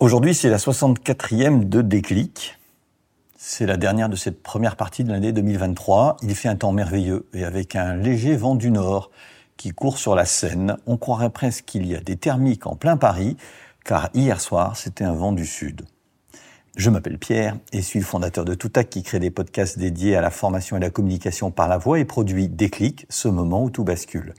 Aujourd'hui, c'est la 64e de Déclic. C'est la dernière de cette première partie de l'année 2023. Il fait un temps merveilleux et avec un léger vent du nord qui court sur la Seine, on croirait presque qu'il y a des thermiques en plein Paris, car hier soir, c'était un vent du sud. Je m'appelle Pierre et suis le fondateur de Toutac qui crée des podcasts dédiés à la formation et la communication par la voix et produit Déclic, ce moment où tout bascule.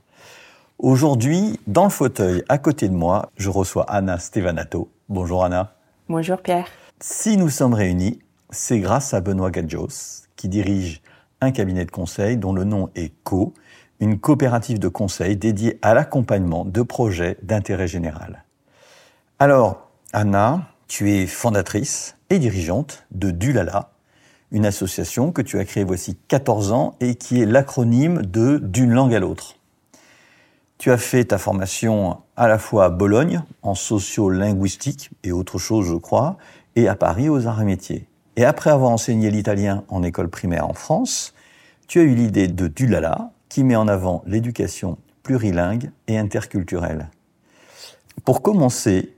Aujourd'hui, dans le fauteuil à côté de moi, je reçois Anna Stevanato. Bonjour Anna. Bonjour Pierre. Si nous sommes réunis, c'est grâce à Benoît Gadjos, qui dirige un cabinet de conseil dont le nom est Co, une coopérative de conseil dédiée à l'accompagnement de projets d'intérêt général. Alors, Anna, tu es fondatrice et dirigeante de Dulala, une association que tu as créée voici 14 ans et qui est l'acronyme de D'une langue à l'autre. Tu as fait ta formation à la fois à Bologne, en sociolinguistique et autre chose, je crois, et à Paris aux arts et métiers. Et après avoir enseigné l'italien en école primaire en France, tu as eu l'idée de Dulala, qui met en avant l'éducation plurilingue et interculturelle. Pour commencer,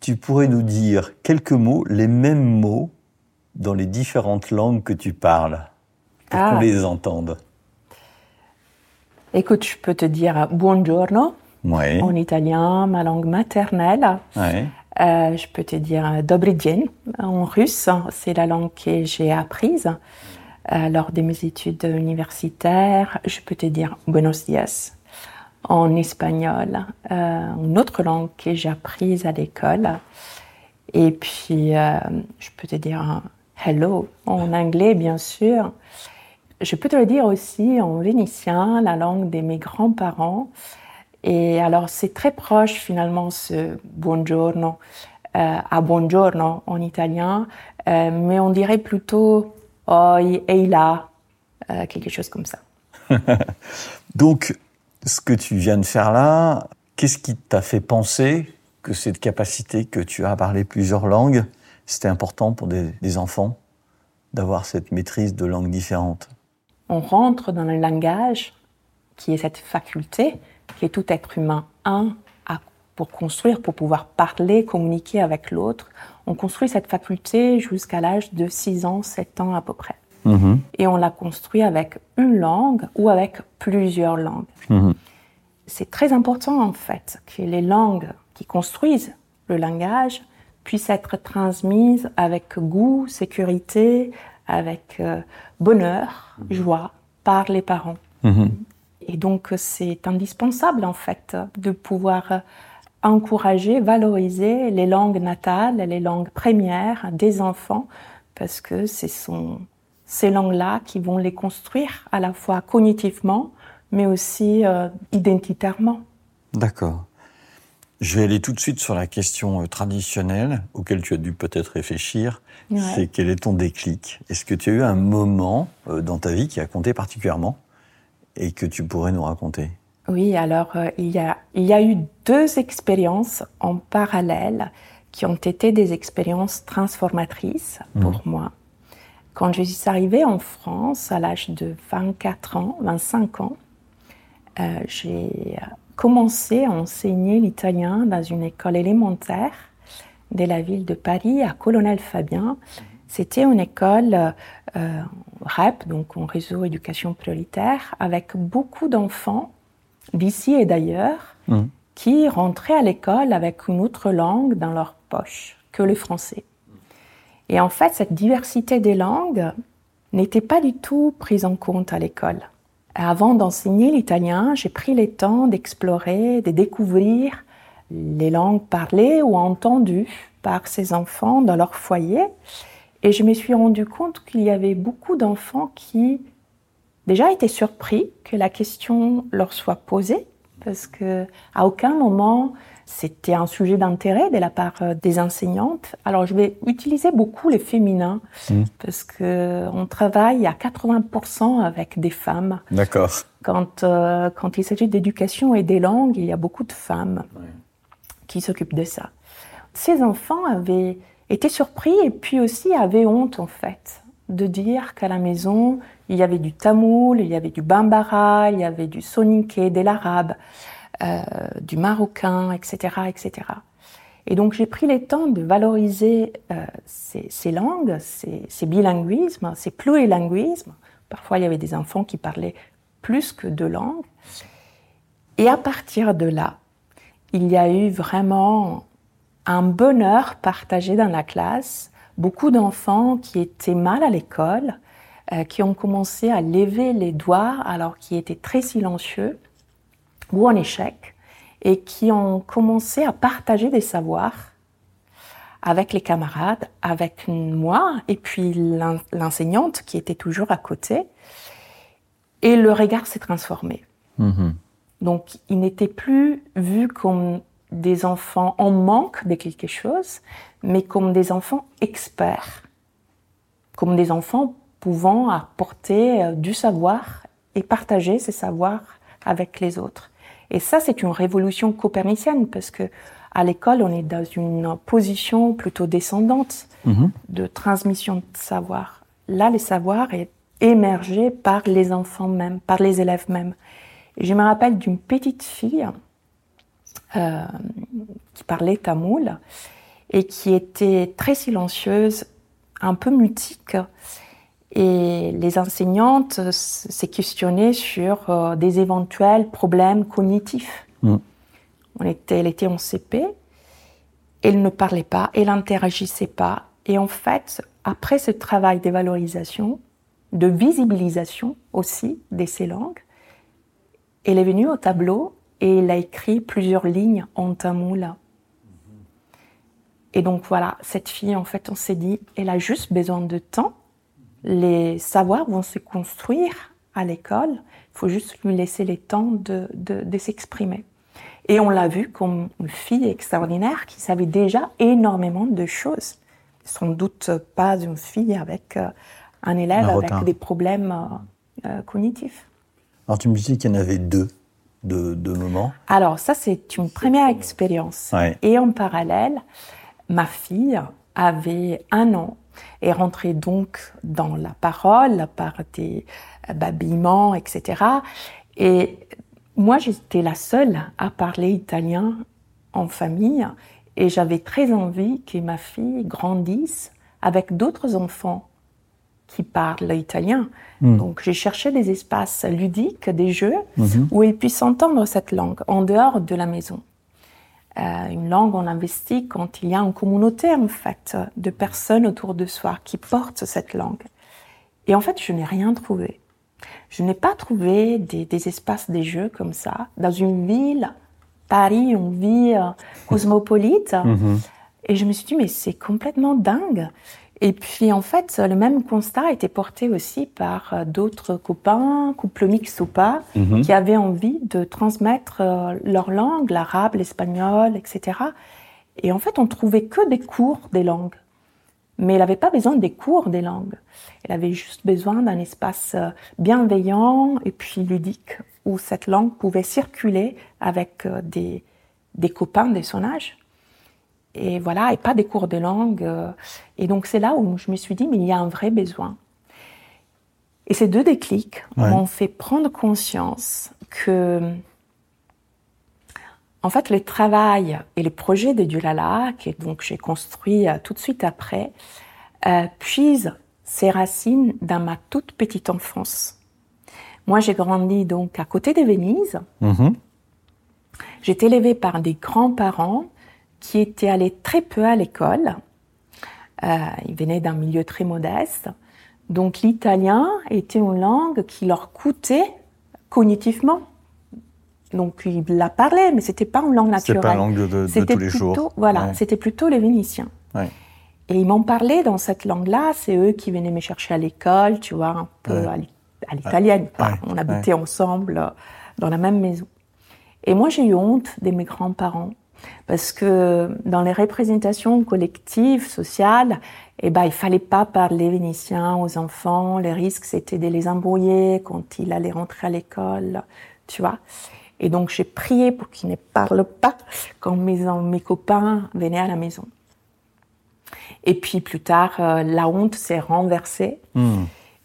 tu pourrais nous dire quelques mots, les mêmes mots, dans les différentes langues que tu parles, pour Ah. qu'on les entende. Écoute, je peux te dire buongiorno en italien, ma langue maternelle. Euh, je peux te dire dobry en russe, c'est la langue que j'ai apprise euh, lors de mes études universitaires. Je peux te dire buenos dias en espagnol, euh, une autre langue que j'ai apprise à l'école. Et puis, je peux te dire hello en anglais, bien sûr. Je peux te le dire aussi en vénitien, la langue de mes grands-parents. Et alors, c'est très proche finalement ce buongiorno euh, à buongiorno en italien, euh, mais on dirait plutôt oi et là, euh, quelque chose comme ça. Donc, ce que tu viens de faire là, qu'est-ce qui t'a fait penser que cette capacité que tu as à parler plusieurs langues, c'était important pour des enfants d'avoir cette maîtrise de langues différentes? On rentre dans le langage qui est cette faculté que tout être humain a à- pour construire, pour pouvoir parler, communiquer avec l'autre. On construit cette faculté jusqu'à l'âge de 6 ans, 7 ans à peu près. Et on la construit avec une langue ou avec plusieurs langues. C'est très important en fait que les langues qui construisent le langage puissent être transmises avec goût, sécurité, avec euh, bonheur, joie par les parents. Et donc c'est indispensable en fait de pouvoir encourager, valoriser les langues natales, les langues premières des enfants, parce que ce sont ces langues-là qui vont les construire à la fois cognitivement, mais aussi euh, identitairement. D'accord. Je vais aller tout de suite sur la question euh, traditionnelle auquel tu as dû peut-être réfléchir. Ouais. C'est quel est ton déclic? Est-ce que tu as eu un moment euh, dans ta vie qui a compté particulièrement et que tu pourrais nous raconter? Oui, alors euh, il, y a, il y a eu deux expériences en parallèle qui ont été des expériences transformatrices pour moi. Quand je suis arrivée en France à l'âge de 24 ans, 25 ans, euh, j'ai commencé à enseigner l'italien dans une école élémentaire de la ville de Paris, à Colonel Fabien. C'était une école euh, REP, donc en réseau éducation prioritaire, avec beaucoup d'enfants d'ici et d'ailleurs Mhm. qui rentraient à l'école avec une autre langue dans leur poche que le français. Et en fait, cette diversité des langues n'était pas du tout prise en compte à l'école. Avant d'enseigner l'italien, j'ai pris le temps d'explorer, de découvrir les langues parlées ou entendues par ces enfants dans leur foyer. Et je me suis rendu compte qu'il y avait beaucoup d'enfants qui déjà étaient surpris que la question leur soit posée, parce que à aucun moment c'était un sujet d'intérêt de la part euh, des enseignantes. Alors je vais utiliser beaucoup les féminins Mm. parce que on travaille à 80% avec des femmes. D'accord. Quand euh, quand il s'agit d'éducation et des langues, il y a beaucoup de femmes qui s'occupent de ça. Ces enfants avaient été surpris et puis aussi avaient honte en fait de dire qu'à la maison il y avait du tamoul, il y avait du bambara, il y avait du soninké, de l'arabe, euh, du marocain, etc., etc. Et donc j'ai pris le temps de valoriser euh, ces, langues, ces, ces bilinguismes, ces plurilinguismes. Parfois il y avait des enfants qui parlaient plus que deux langues. Et à partir de là, il y a eu vraiment un bonheur partagé dans la classe. Beaucoup d'enfants qui étaient mal à l'école, euh, qui ont commencé à lever les doigts alors qu'ils étaient très silencieux ou en échec, et qui ont commencé à partager des savoirs avec les camarades, avec moi, et puis l'en- l'enseignante qui était toujours à côté. Et le regard s'est transformé. Mhm. Donc, ils n'étaient plus vus comme des enfants en manque de quelque chose, mais comme des enfants experts, comme des enfants pouvant apporter euh, du savoir et partager ces savoirs avec les autres. Et ça, c'est une révolution copernicienne parce que à l'école, on est dans une position plutôt descendante Mhm. de transmission de savoir. Là, le savoir est émergé par les enfants même, par les élèves même. Et je me rappelle d'une petite fille euh, qui parlait tamoul et qui était très silencieuse, un peu mutique. Et les enseignantes s- s'est questionnées sur euh, des éventuels problèmes cognitifs. Mm. On était, elle était en CP, elle ne parlait pas, elle n'interagissait pas. Et en fait, après ce travail de valorisation, de visibilisation aussi de ces langues, elle est venue au tableau et elle a écrit plusieurs lignes en tamoul. Et donc voilà, cette fille, en fait, on s'est dit, elle a juste besoin de temps. Les savoirs vont se construire à l'école. Il faut juste lui laisser le temps de, de, de s'exprimer. Et on l'a vu comme une fille extraordinaire qui savait déjà énormément de choses. Sans doute pas une fille avec euh, un élève Un avec des problèmes euh, euh, cognitifs. Alors tu me disais qu'il y en avait deux de, de moments. Alors ça, c'est une première expérience. Ouais. Et en parallèle, ma fille avait un an et rentrait donc dans la parole par des babillements, etc. Et moi, j'étais la seule à parler italien en famille et j'avais très envie que ma fille grandisse avec d'autres enfants qui parlent italien. Donc j'ai cherché des espaces ludiques, des jeux, où ils puissent entendre cette langue en dehors de la maison. Euh, une langue, on investit quand il y a une communauté, en fait, de personnes autour de soi qui portent cette langue. Et en fait, je n'ai rien trouvé. Je n'ai pas trouvé des, des espaces, des jeux comme ça, dans une ville, Paris, une ville euh, cosmopolite. Et je me suis dit, mais c'est complètement dingue. Et puis, en fait, le même constat a été porté aussi par euh, d'autres copains, couples mixtes ou pas, qui avaient envie de transmettre euh, leur langue, l'arabe, l'espagnol, etc. Et en fait, on trouvait que des cours des langues. Mais elle n'avait pas besoin des cours des langues. Elle avait juste besoin d'un espace euh, bienveillant et puis ludique où cette langue pouvait circuler avec des, des copains de son âge. Et voilà, et pas des cours de langue. euh, Et donc c'est là où je me suis dit, mais il y a un vrai besoin. Et ces deux déclics Ouais. m'ont fait prendre conscience que, en fait, le travail et le projet de Dulala, que donc j'ai construit euh, tout de suite après, euh, puisent ses racines dans ma toute petite enfance. Moi, j'ai grandi donc à côté de Venise. J'ai été élevée par des grands-parents qui étaient allés très peu à l'école. Euh, ils venaient d'un milieu très modeste. Donc l'italien était une langue qui leur coûtait cognitivement. Donc ils la parlaient, mais c'était pas une langue naturelle. C'est pas une langue de, de- C'était tous les plutôt, jours. Voilà, Ouais. c'était plutôt les Vénitiens. Ouais. Et ils m'ont parlé dans cette langue-là. C'est eux qui venaient me chercher à l'école, tu vois, un peu Ouais. à l'it- à l'italienne. On habitait ensemble euh, dans la même maison. Et moi, j'ai eu honte de mes grands-parents. Parce que dans les représentations collectives, sociales, eh ben, il fallait pas parler vénitien aux enfants. Le risque, c'était de les embrouiller quand ils allaient rentrer à l'école, tu vois. Et donc, j'ai prié pour qu'ils ne parlent pas quand mes, mes copains venaient à la maison. Et puis, plus tard, euh, la honte s'est renversée. Hmm.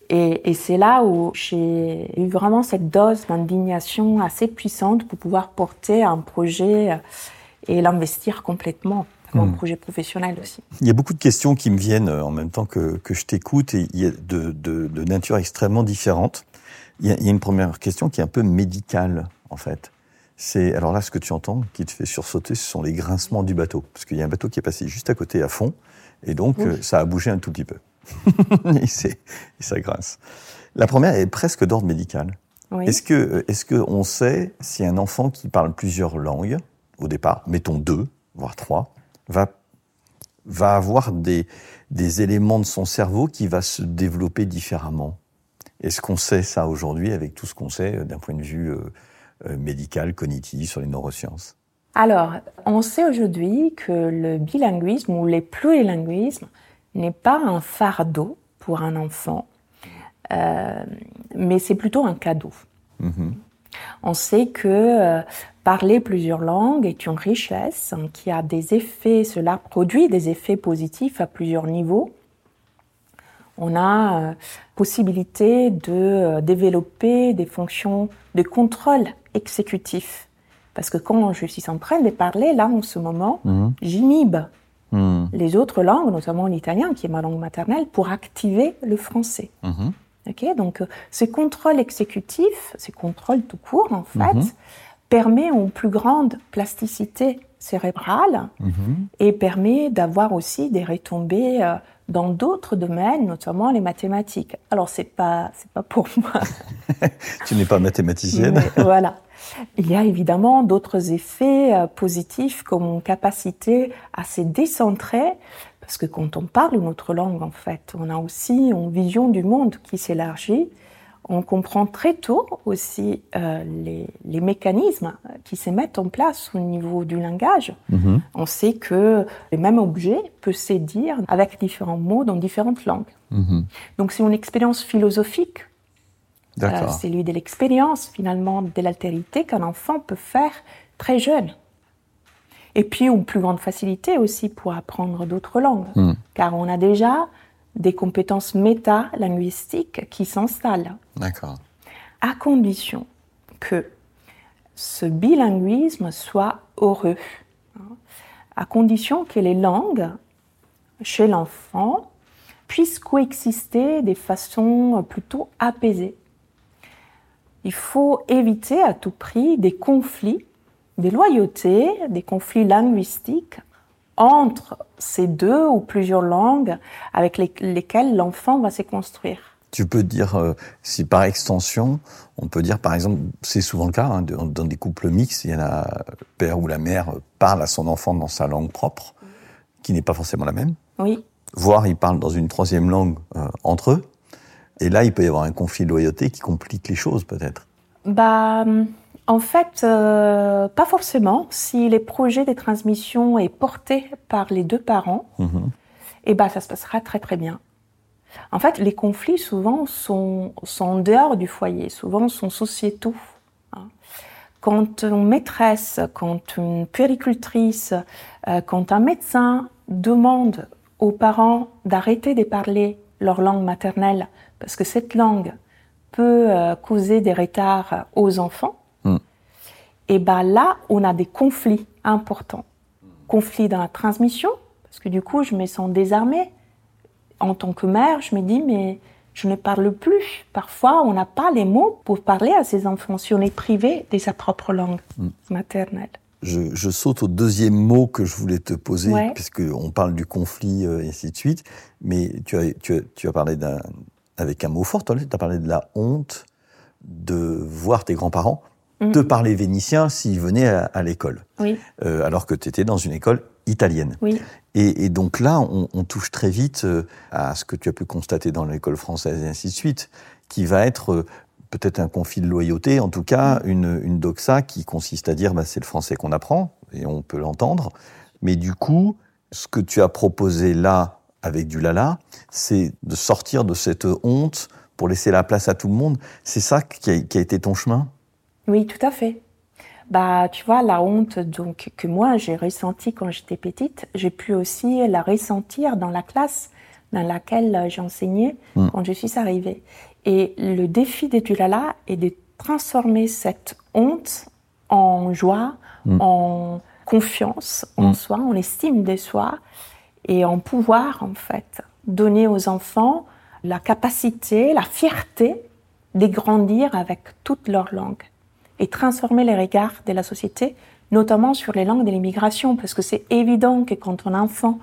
Et, et c'est là où j'ai eu vraiment cette dose d'indignation assez puissante pour pouvoir porter un projet euh, et l'investir complètement un Hmm. projet professionnel aussi. Il y a beaucoup de questions qui me viennent euh, en même temps que, que je t'écoute et il y a de, de, de nature extrêmement différente. Il y, a, il y a une première question qui est un peu médicale, en fait. C'est alors là ce que tu entends qui te fait sursauter, ce sont les grincements du bateau, parce qu'il y a un bateau qui est passé juste à côté à fond, et donc Oui. euh, ça a bougé un tout petit peu. et, et ça grince. La première est presque d'ordre médical. Oui. Est-ce que, est-ce que on sait si un enfant qui parle plusieurs langues, au départ, mettons deux, voire trois, va, va avoir des, des éléments de son cerveau qui va se développer différemment Est-ce qu'on sait ça aujourd'hui avec tout ce qu'on sait euh, d'un point de vue euh, euh, médical, cognitif, sur les neurosciences? Alors, on sait aujourd'hui que le bilinguisme ou les plurilinguismes n'est pas un fardeau pour un enfant, euh, mais c'est plutôt un cadeau. Mhm. On sait que parler plusieurs langues est une richesse qui a des effets, cela produit des effets positifs à plusieurs niveaux. On a euh, possibilité de euh, développer des fonctions de contrôle exécutif. Parce que quand je suis en train de parler, là, en ce moment, Mhm. j'inhibe Mhm. les autres langues, notamment l'italien, qui est ma langue maternelle, pour activer le français. Mhm. Donc euh, ce contrôle exécutif, ce contrôle tout court en fait, Mhm. Permet une plus grande plasticité cérébrale Mhm. et permet d'avoir aussi des retombées euh, dans d'autres domaines, notamment les mathématiques. Alors c'est pas c'est pas pour moi, Tu n'es pas mathématicienne mais voilà. Il y a évidemment d'autres effets euh, positifs comme une capacité à se décentrer, parce que quand on parle une autre langue, en fait, on a aussi une vision du monde qui s'élargit. On comprend très tôt aussi euh, les, les mécanismes qui se mettent en place au niveau du langage. Mhm. On sait que le même objet peut se dire avec différents mots dans différentes langues. Mhm. Donc c'est une expérience philosophique euh, c'est lui de l'expérience finalement de l'altérité qu'un enfant peut faire très jeune. Et puis une plus grande facilité aussi pour apprendre d'autres langues, Hmm. car on a déjà des compétences méta-linguistiques qui s'installent, D'accord. à condition que ce bilinguisme soit heureux, hein, à condition que les langues chez l'enfant puissent coexister de façon plutôt apaisée. Il faut éviter à tout prix des conflits, des loyautés, des conflits linguistiques entre ces deux ou plusieurs langues avec les- lesquelles l'enfant va se construire. Tu peux dire, euh, si par extension, on peut dire par exemple, c'est souvent le cas, hein, dans des couples mixtes, il y en a, le père ou la mère parle à son enfant dans sa langue propre, qui n'est pas forcément la même, Oui, voire ils parlent dans une troisième langue euh, entre eux, et là il peut y avoir un conflit de loyauté qui complique les choses peut-être. Bah, en fait, euh, pas forcément. Si les projets de transmission est porté par les deux parents, Mhm. eh ben, ça se passera très très bien. En fait, les conflits souvent sont, sont en dehors du foyer, souvent sont sociétaux. hein. Quand une maîtresse, quand une puéricultrice, euh, quand un médecin demande aux parents d'arrêter de parler leur langue maternelle parce que cette langue peut euh, causer des retards aux enfants. Et ben là, on a des conflits importants. Conflits dans la transmission, parce que du coup, je me sens désarmée. En tant que mère, je me dis, mais je ne parle plus. Parfois, on n'a pas les mots pour parler à ses enfants si on est privé de sa propre langue Mm. maternelle. je, je, saute au deuxième mot que je voulais te poser, Ouais. puisqu'on parle du conflit euh, et ainsi de suite. Mais tu as, tu as, tu as parlé d'un, avec un mot fort, tu as parlé de la honte de voir tes grands-parents Mm. te parler vénitien s'ils venaient à, à l'école, Oui, euh, alors que tu étais dans une école italienne. oui, Et, et donc là, on, on touche très vite euh, à ce que tu as pu constater dans l'école française et ainsi de suite, qui va être euh, peut-être un conflit de loyauté, en tout cas une, une doxa qui consiste à dire bah, c'est le français qu'on apprend, et on peut l'entendre. Mais du coup, ce que tu as proposé là, avec du lala, c'est de sortir de cette honte pour laisser la place à tout le monde. C'est ça qui a, qui a été ton chemin? Oui, tout à fait. Bah, tu vois, la honte donc que moi j'ai ressentie quand j'étais petite, j'ai pu aussi la ressentir dans la classe dans laquelle j'enseignais Mm. quand je suis arrivée. Et le défi de Tulala est de transformer cette honte en joie, Mm. en confiance en Mm. soi, en estime de soi et en pouvoir en fait donner aux enfants la capacité, la fierté de grandir avec toute leur langue et transformer les regards de la société, notamment sur les langues de l'immigration, parce que c'est évident que quand un enfant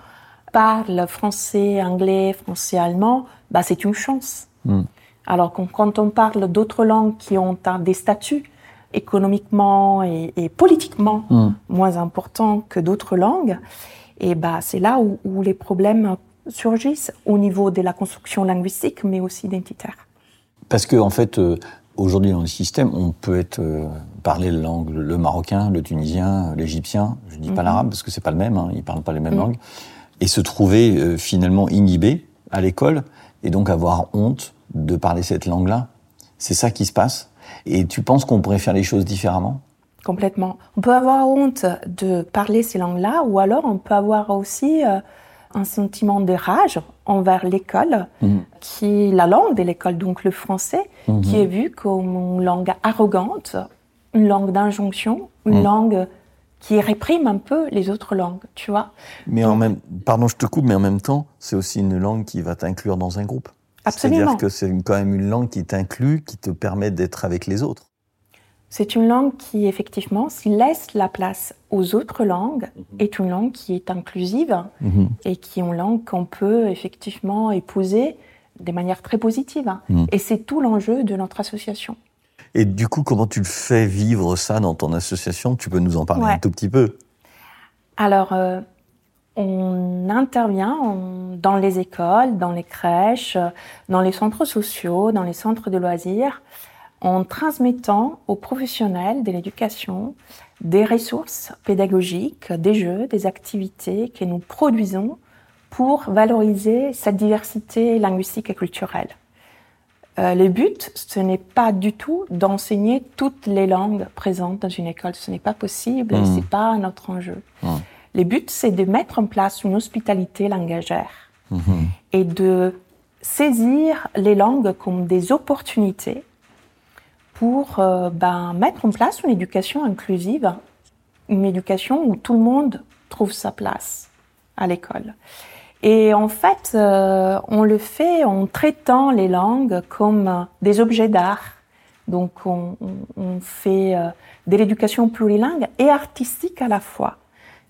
parle français, anglais, français, allemand, bah c'est une chance. Mm. Alors que quand on parle d'autres langues qui ont un- des statuts économiquement et, et politiquement Mm. moins importants que d'autres langues, et bah c'est là où, où les problèmes surgissent au niveau de la construction linguistique, mais aussi identitaire. Parce que en fait, euh, aujourd'hui dans le système, on peut être euh, parler la langue, le marocain, le tunisien, l'égyptien. Je dis pas Mhm. l'arabe parce que c'est pas le même. Hein, ils parlent pas les mêmes Mhm. langues. Et se trouver euh, finalement inhibé à l'école et donc avoir honte de parler cette langue-là. C'est ça qui se passe. Et tu penses qu'on pourrait faire les choses différemment? Complètement. On peut avoir honte de parler ces langues-là, ou alors on peut avoir aussi euh, un sentiment de rage envers l'école, Mhm. qui la langue de l'école, donc le français, Mhm. qui est vu comme une langue arrogante, une langue d'injonction, une Mhm. langue qui réprime un peu les autres langues, tu vois. Mais en même, pardon, je te coupe, mais en même temps, c'est aussi une langue qui va t'inclure dans un groupe. Absolument. C'est-à-dire que c'est quand même une langue qui t'inclut, qui te permet d'être avec les autres. C'est une langue qui, effectivement, laisse la place aux autres langues, est une langue qui est inclusive et qui est une langue qu'on peut effectivement épouser de manière très positive. Mhm. Et c'est tout l'enjeu de notre association. Et du coup, comment tu le fais vivre ça dans ton association? Tu peux nous en parler Ouais. un tout petit peu? Alors, euh, on intervient on- dans les écoles, dans les crèches, dans les centres sociaux, dans les centres de loisirs, en transmettant aux professionnels de l'éducation des ressources pédagogiques, des jeux, des activités que nous produisons pour valoriser cette diversité linguistique et culturelle. Euh, le but, ce n'est pas du tout d'enseigner toutes les langues présentes dans une école. Ce n'est pas possible, et Mhm. c'est pas notre enjeu. Mhm. Le but, c'est de mettre en place une hospitalité langagère Mhm. et de saisir les langues comme des opportunités pour euh, ben, mettre en place une éducation inclusive, une éducation où tout le monde trouve sa place à l'école. Et en fait, euh, on le fait en traitant les langues comme des objets d'art. Donc, on, fait euh, de l'éducation plurilingue et artistique à la fois.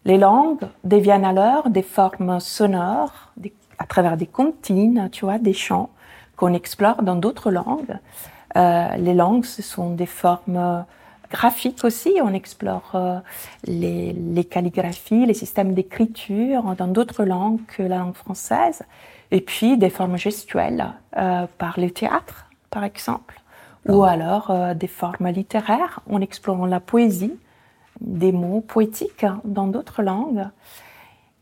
Les langues deviennent alors des formes sonores, à travers des comptines, tu vois, des chants qu'on explore dans d'autres langues. Euh, les langues, ce sont des formes euh, graphiques aussi. On explore euh, les, les calligraphies, les systèmes d'écriture dans d'autres langues que la langue française. Et puis des formes gestuelles euh, par le théâtre, par exemple. Ou alors euh, des formes littéraires en explorant la poésie, des mots poétiques dans d'autres langues.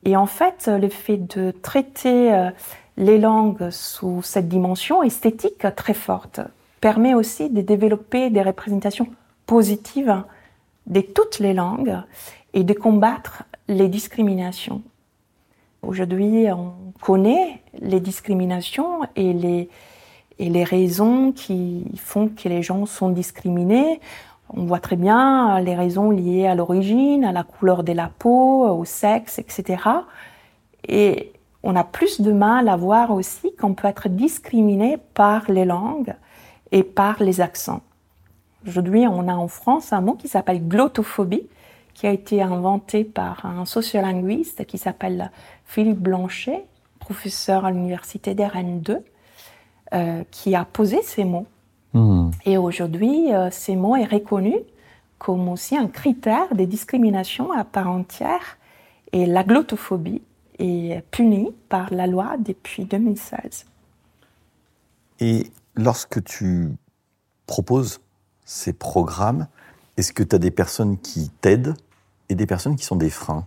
Et en fait, le fait de traiter les langues sous cette dimension esthétique très forte permet aussi de développer des représentations positives de toutes les langues et de combattre les discriminations. Aujourd'hui, on connaît les discriminations et les, et les raisons qui font que les gens sont discriminés. On voit très bien les raisons liées à l'origine, à la couleur de la peau, au sexe, etc. Et on a plus de mal à voir aussi qu'on peut être discriminé par les langues et par les accents. Aujourd'hui, on a en France un mot qui s'appelle glottophobie, qui a été inventé par un sociolinguiste qui s'appelle Philippe Blanchet, professeur à l'université des Rennes 2, euh, qui a posé ces mots. Hmm. Et aujourd'hui, euh, ces mots est reconnu comme aussi un critère de discrimination à part entière. Et la glottophobie est punie par la loi depuis 2016. Et lorsque tu proposes ces programmes, est-ce que tu as des personnes qui t'aident et des personnes qui sont des freins?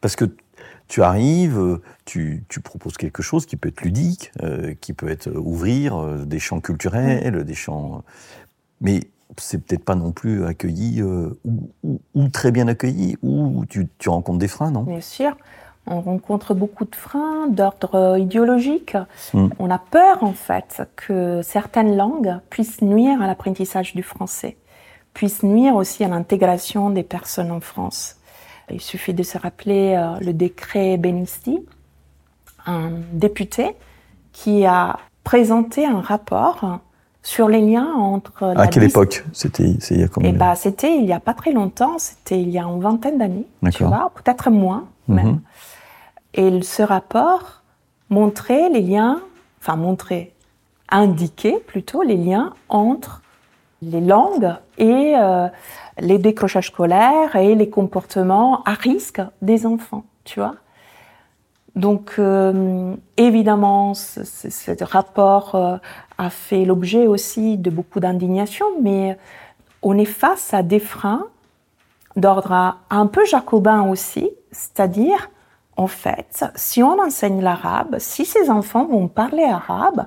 Parce que tu arrives, euh, tu, proposes quelque chose qui peut être ludique, euh, qui peut être ouvrir euh, des champs culturels, des champs. Mais c'est peut-être pas non plus accueilli euh, ou très bien accueilli, ou tu, tu rencontres des freins, non? Bien sûr, on rencontre beaucoup de freins d'ordre idéologique. Mm. On a peur, en fait, que certaines langues puissent nuire à l'apprentissage du français, puissent nuire aussi à l'intégration des personnes en France. Il suffit de se rappeler euh, le décret Benisti, un député qui a présenté un rapport sur les liens entre À la quelle époque C'était il y a combien eh ben, c'était il y a pas très longtemps, c'était il y a une vingtaine d'années, tu vois, peut-être moins même. Et ce rapport montrait les liens, enfin montrait, indiquait plutôt les liens entre les langues et euh, les décrochages scolaires et les comportements à risque des enfants, tu vois. Donc, euh, évidemment, ce, rapport euh, a fait l'objet aussi de beaucoup d'indignation, mais on est face à des freins d'ordre un peu jacobin aussi, c'est-à-dire, en fait, si on enseigne l'arabe, si ces enfants vont parler arabe,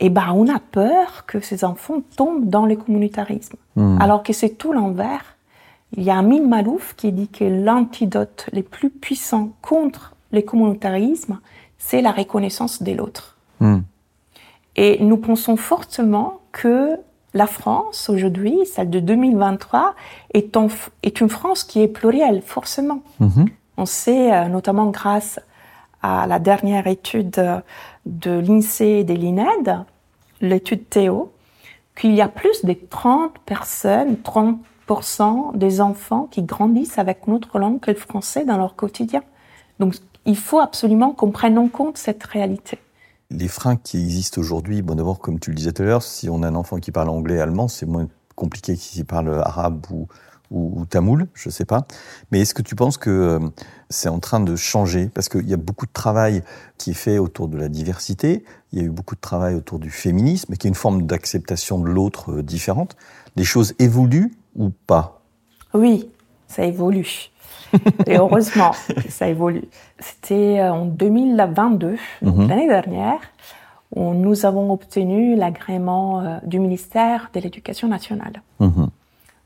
eh ben, on a peur que ces enfants tombent dans le communautarisme. Hmm. Alors que c'est tout l'envers. Il y a Amin Malouf qui dit que l'antidote le plus puissant contre le communautarisme, c'est la reconnaissance de l'autre. Hmm. Et nous pensons fortement que la France, aujourd'hui, celle de 2023, est, en- est une France qui est plurielle, forcément. Mhm. On sait, euh, notamment grâce à la dernière étude de l'INSEE et de l'INED, l'étude Théo, qu'il y a plus de 30 personnes, 30% des enfants qui grandissent avec une autre langue que le français dans leur quotidien. Donc, il faut absolument qu'on prenne en compte cette réalité. Les freins qui existent aujourd'hui, bon d'abord, comme tu le disais tout à l'heure, si on a un enfant qui parle anglais, allemand, c'est moins compliqué que s'il parle arabe ou, ou, ou tamoul, je sais pas. Mais est-ce que tu penses que euh, c'est en train de changer? Parce qu'il y a beaucoup de travail qui est fait autour de la diversité, il y a eu beaucoup de travail autour du féminisme, qui est une forme d'acceptation de l'autre euh, différente. Les choses évoluent ou pas? Oui, ça évolue. Et heureusement ça évolue. C'était euh, en 2022, donc Mhm. l'année dernière, où nous avons obtenu l'agrément du ministère de l'Éducation nationale. Mhm.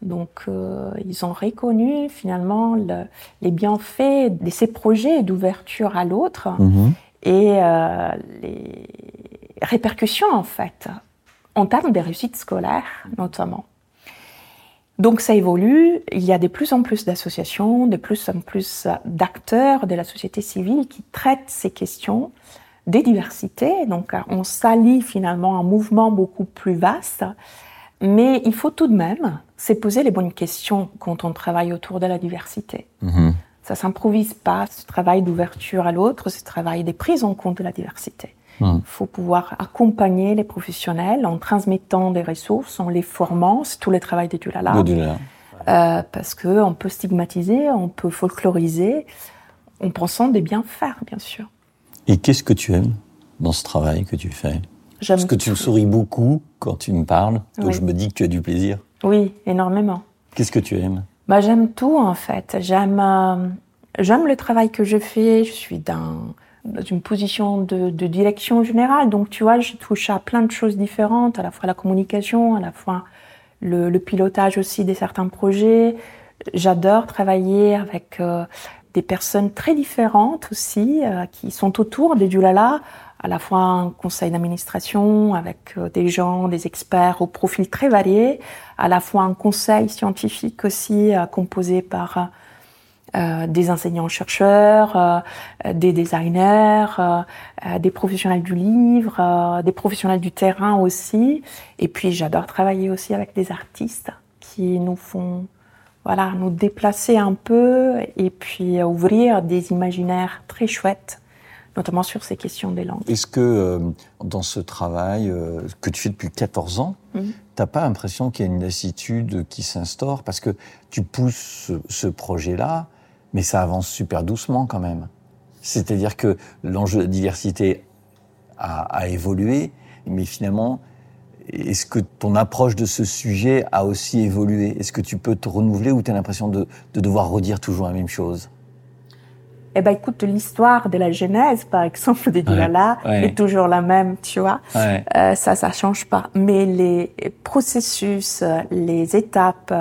Donc, euh, ils ont reconnu finalement le- les bienfaits de ces projets d'ouverture à l'autre Mhm. et euh, les répercussions en fait en termes de réussite scolaire notamment. Donc ça évolue, il y a de plus en plus d'associations, de plus en plus d'acteurs de la société civile qui traitent ces questions des diversités. Donc on s'allie finalement à un mouvement beaucoup plus vaste, mais il faut tout de même se poser les bonnes questions quand on travaille autour de la diversité. Mhm. Ça s'improvise pas, ce travail d'ouverture à l'autre, ce travail des prises en compte de la diversité. Il Mhm. faut pouvoir accompagner les professionnels en transmettant des ressources, en les formant, c'est tout le travail des Dulala. Dulala. Euh, parce que on peut stigmatiser, on peut folkloriser, en pensant des bien faire, bien sûr. Et qu'est-ce que tu aimes dans ce travail que tu fais? J'aime Parce que tu souris beaucoup quand tu me parles, donc Oui. je me dis que tu as du plaisir. Oui, énormément. Qu'est-ce que tu aimes? Bah, j'aime tout en fait. J'aime, euh, j'aime le travail que je fais. Je suis dans, dans une position de, de direction générale, donc tu vois, je touche à plein de choses différentes, à la fois la communication, à la fois le, le pilotage aussi de certains projets. J'adore travailler avec euh, des personnes très différentes aussi, euh, qui sont autour des Dulala, à la fois un conseil d'administration avec euh, des gens, des experts au profil très varié, à la fois un conseil scientifique aussi euh, composé par euh, des enseignants-chercheurs, des designers, des professionnels du livre, des professionnels du terrain aussi. Et puis j'adore travailler aussi avec des artistes qui nous font voilà, nous déplacer un peu et puis ouvrir des imaginaires très chouettes, notamment sur ces questions des langues. Est-ce que euh, dans ce travail euh, que tu fais depuis 14 ans, Mhm. t'as pas l'impression qu'il y a une lassitude qui s'instaure? Parce que tu pousses ce, ce projet-là, mais ça avance super doucement quand même. C'est-à-dire que l'enjeu de diversité a, a évolué, mais finalement, est-ce que ton approche de ce sujet a aussi évolué? Est-ce que tu peux te renouveler ou tu as l'impression de, de devoir redire toujours la même chose? Eh ben, écoute, l'histoire de la genèse, par exemple, des Dulala ouais. est toujours la même, tu vois. ouais. Euh, ça, ça change pas. Mais les processus, les étapes,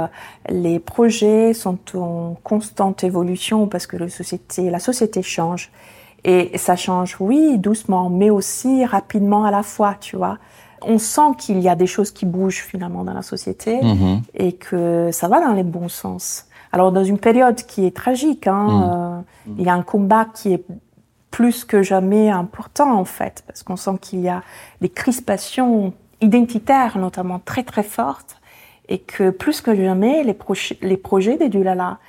les projets sont en constante évolution parce que la société, la société change. Et ça change, oui, doucement, mais aussi rapidement à la fois, tu vois. On sent qu'il y a des choses qui bougent finalement dans la société Mhm. et que ça va dans les bons sens. Alors dans une période qui est tragique, hein, euh, il y a un combat qui est plus que jamais important en fait, parce qu'on sent qu'il y a des crispations identitaires notamment très très fortes, et que plus que jamais les, projets des Dulala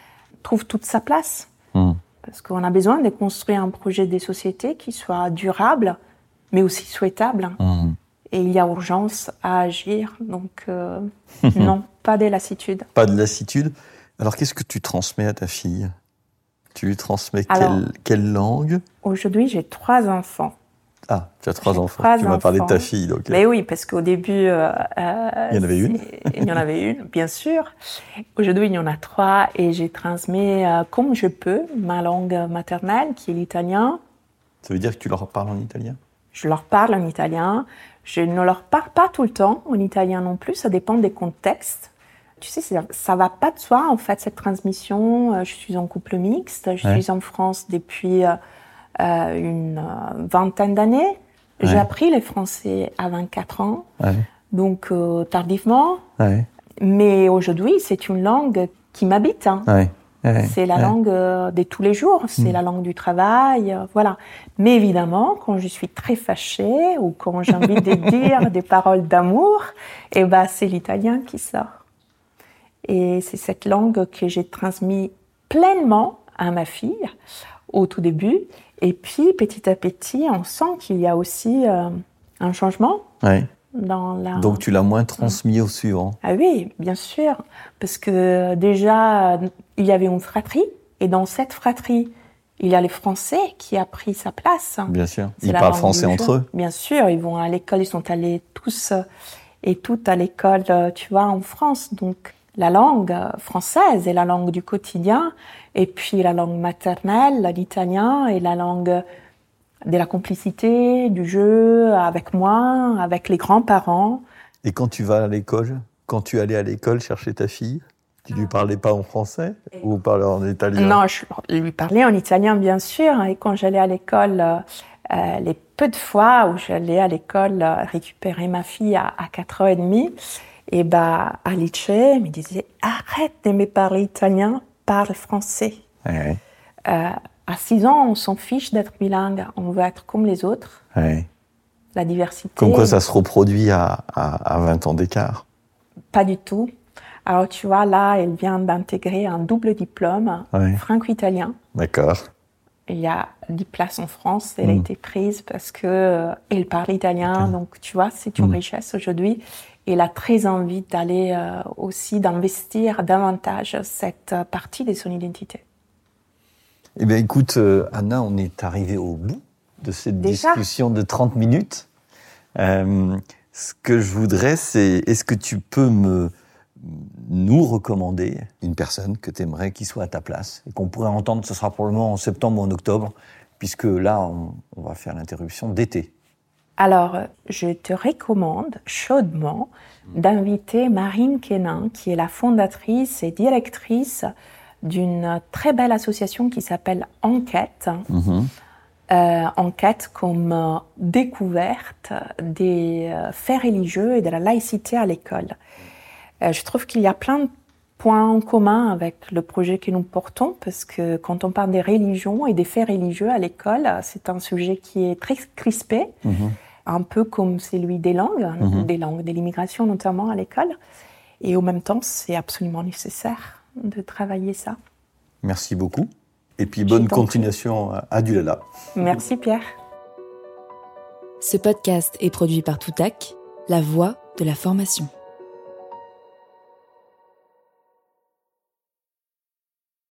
trouvent toute sa place, Mhm. parce qu'on a besoin de construire un projet des sociétés qui soit durable, mais aussi souhaitable. Mhm. Et il y a urgence à agir, donc euh, non, pas de lassitude. Pas de lassitude. Alors qu'est-ce que tu transmets à ta fille? Tu lui transmets Alors- quelle, quelle langue? Aujourd'hui, j'ai trois enfants. Ah, tu as trois enfants. trois tu m'as parlé de ta fille, donc. Mais oui, parce qu'au début, euh, euh, Il y en avait une Il y en avait une, bien sûr. Aujourd'hui, il y en a trois et j'ai transmis euh, comme je peux ma langue maternelle, qui est l'italien. Ça veut dire que tu leur parles en italien? Je leur parle en italien. Je ne leur parle pas tout le temps en italien non plus. Ça dépend des contextes. Tu sais, ça, ça va pas de soi, en fait, cette transmission. Euh, Je suis en couple mixte. Je Ouais. suis en France depuis euh, euh, une vingtaine d'années. J'ai appris le français à 24 ans, Ouais. donc euh, tardivement. Mais aujourd'hui, c'est une langue qui m'habite. hein. C'est la langue euh, de tous les jours, c'est Mm. la langue du travail, voilà. Mais évidemment, quand je suis très fâchée ou quand j'ai envie de dire des paroles d'amour, eh ben, c'est l'italien qui sort. Et c'est cette langue que j'ai transmise pleinement à ma fille au tout début. Et puis, petit à petit, on sent qu'il y a aussi euh, un changement Ouais. dans la... Donc tu l'as moins transmis au suivant. Ah oui, bien sûr, parce que déjà, il y avait une fratrie, et dans cette fratrie, il y a les Français qui a pris sa place. Bien sûr. Ils parlent français entre eux. Bien sûr, ils vont à l'école, ils sont allés tous euh, et toutes à l'école, euh, tu vois, en France. Donc, la langue française est la langue du quotidien, et puis la langue maternelle, l'italien, et la langue de la complicité, du jeu avec moi, avec les grands-parents. Et quand tu vas à l'école, quand tu allais à l'école chercher ta fille, tu lui parlais pas en français ou parlais en italien? Non, je lui parlais en italien, bien sûr. Et quand j'allais à l'école, euh, les peu de fois où j'allais à l'école récupérer ma fille à, à 4h30, et bah, Alice me disait Arrête de me parler italien, parle français. Ouais. Euh, à 6 ans, on s'en fiche d'être bilingue. On veut être comme les autres. Ouais. La diversité. Comme quoi ça se reproduit à, à, à 20 ans d'écart. Pas du tout. Alors, tu vois, là, elle vient d'intégrer un double diplôme Ouais. franco-italien. D'accord. Il y a 10 places en France, elle a Mm. été prise parce que euh, elle parle italien, donc tu vois, c'est une Mm. richesse aujourd'hui. Et elle a très envie d'aller euh, aussi d'investir davantage cette partie de son identité. Eh bien, écoute, euh, Anna, on est arrivé au bout de cette Déjà discussion de 30 minutes. Euh, ce que je voudrais, c'est est-ce que tu peux me nous recommander une personne que tu aimerais qui soit à ta place et qu'on pourrait entendre, ce sera probablement en septembre ou en octobre, puisque là, on, on va faire l'interruption d'été. Alors, je te recommande chaudement d'inviter Marine Quénin, qui est la fondatrice et directrice d'une très belle association qui s'appelle Enquête. euh, enquête comme euh, découverte des euh, faits religieux et de la laïcité à l'école. Je trouve qu'il y a plein de points en commun avec le projet que nous portons, parce que quand on parle des religions et des faits religieux à l'école, c'est un sujet qui est très crispé, un peu comme celui des langues, Mhm. des langues, de l'immigration notamment à l'école. Et en même temps, c'est absolument nécessaire. de travailler ça. Merci beaucoup. Et puis bonne continuation à- à Dulala. Merci Pierre. Ce podcast est produit par Toutac, la voix de la formation.